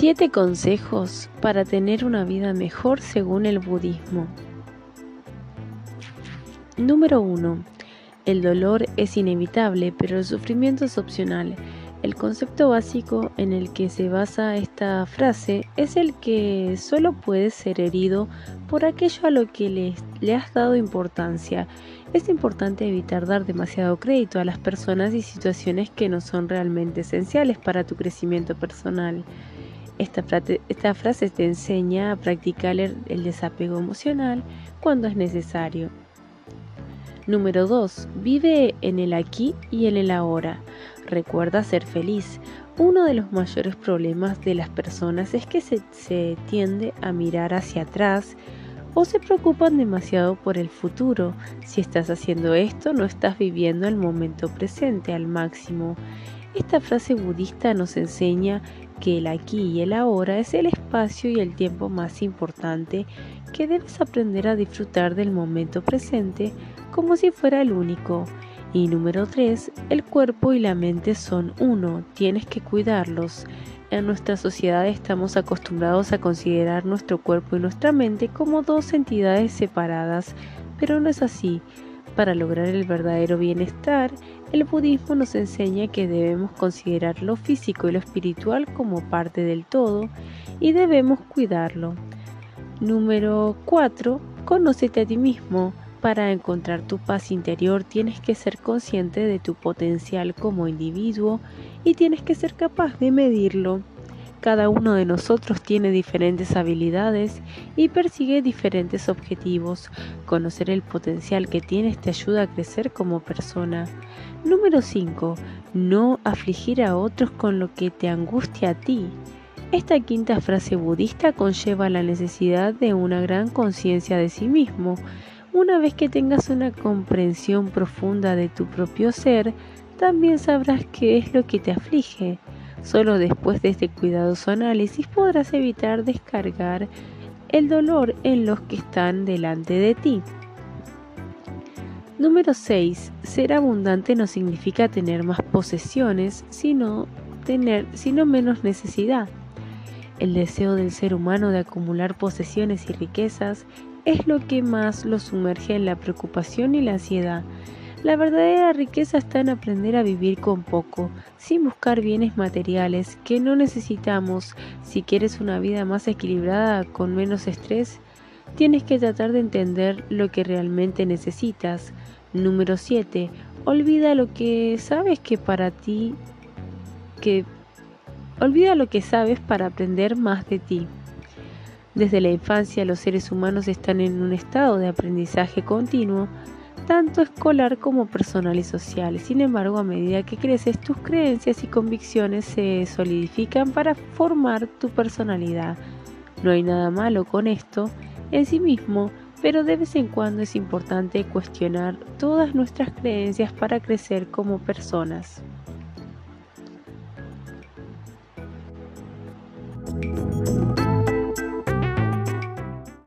Siete consejos para tener una vida mejor según el budismo. Número 1. El dolor es inevitable, pero el sufrimiento es opcional. El concepto básico en el que se basa esta frase es el que solo puedes ser herido por aquello a lo que le, le, has dado importancia. Es importante evitar dar demasiado crédito a las personas y situaciones que no son realmente esenciales para tu crecimiento personal. Esta, frase, te enseña a practicar el, desapego emocional cuando es necesario. Número 2. Vive en el aquí y en el ahora. Recuerda ser feliz. Uno de los mayores problemas de las personas es que se, se, tiende a mirar hacia atrás o se preocupan demasiado por el futuro. Si estás haciendo esto, no estás viviendo el momento presente al máximo. Esta frase budista nos enseña que el aquí y el ahora es el espacio y el tiempo más importante que debes aprender a disfrutar del momento presente como si fuera el único. Y número 3, el cuerpo y la mente son uno, tienes que cuidarlos. En nuestra sociedad estamos acostumbrados a considerar nuestro cuerpo y nuestra mente como dos entidades separadas, pero no es así. Para lograr el verdadero bienestar, el budismo nos enseña que debemos considerar lo físico y lo espiritual como parte del todo y debemos cuidarlo. Número 4. Conócete a ti mismo. Para encontrar tu paz interior tienes que ser consciente de tu potencial como individuo y tienes que ser capaz de medirlo. Cada uno de nosotros tiene diferentes habilidades y persigue diferentes objetivos. Conocer el potencial que tienes te ayuda a crecer como persona. Número 5. No afligir a otros con lo que te angustia a ti. Esta quinta frase budista conlleva la necesidad de una gran conciencia de sí mismo. Una vez que tengas una comprensión profunda de tu propio ser, también sabrás qué es lo que te aflige. Solo después de este cuidadoso análisis podrás evitar descargar el dolor en los que están delante de ti. Número 6. Ser abundante no significa tener más posesiones, sino tener sino menos necesidad. El deseo del ser humano de acumular posesiones y riquezas es lo que más lo sumerge en la preocupación y la ansiedad. La verdadera riqueza está en aprender a vivir con poco, sin buscar bienes materiales que no necesitamos. Si quieres una vida más equilibrada, con menos estrés, tienes que tratar de entender lo que realmente necesitas. Número 7. Olvida lo que sabes que para ti que olvida lo que sabes para aprender más de ti. Desde la infancia los seres humanos están en un estado de aprendizaje continuo tanto escolar como personal y social. Sin embargo, a medida que creces, tus creencias y convicciones se solidifican para formar tu personalidad. No hay nada malo con esto en sí mismo, pero de vez en cuando es importante cuestionar todas nuestras creencias para crecer como personas.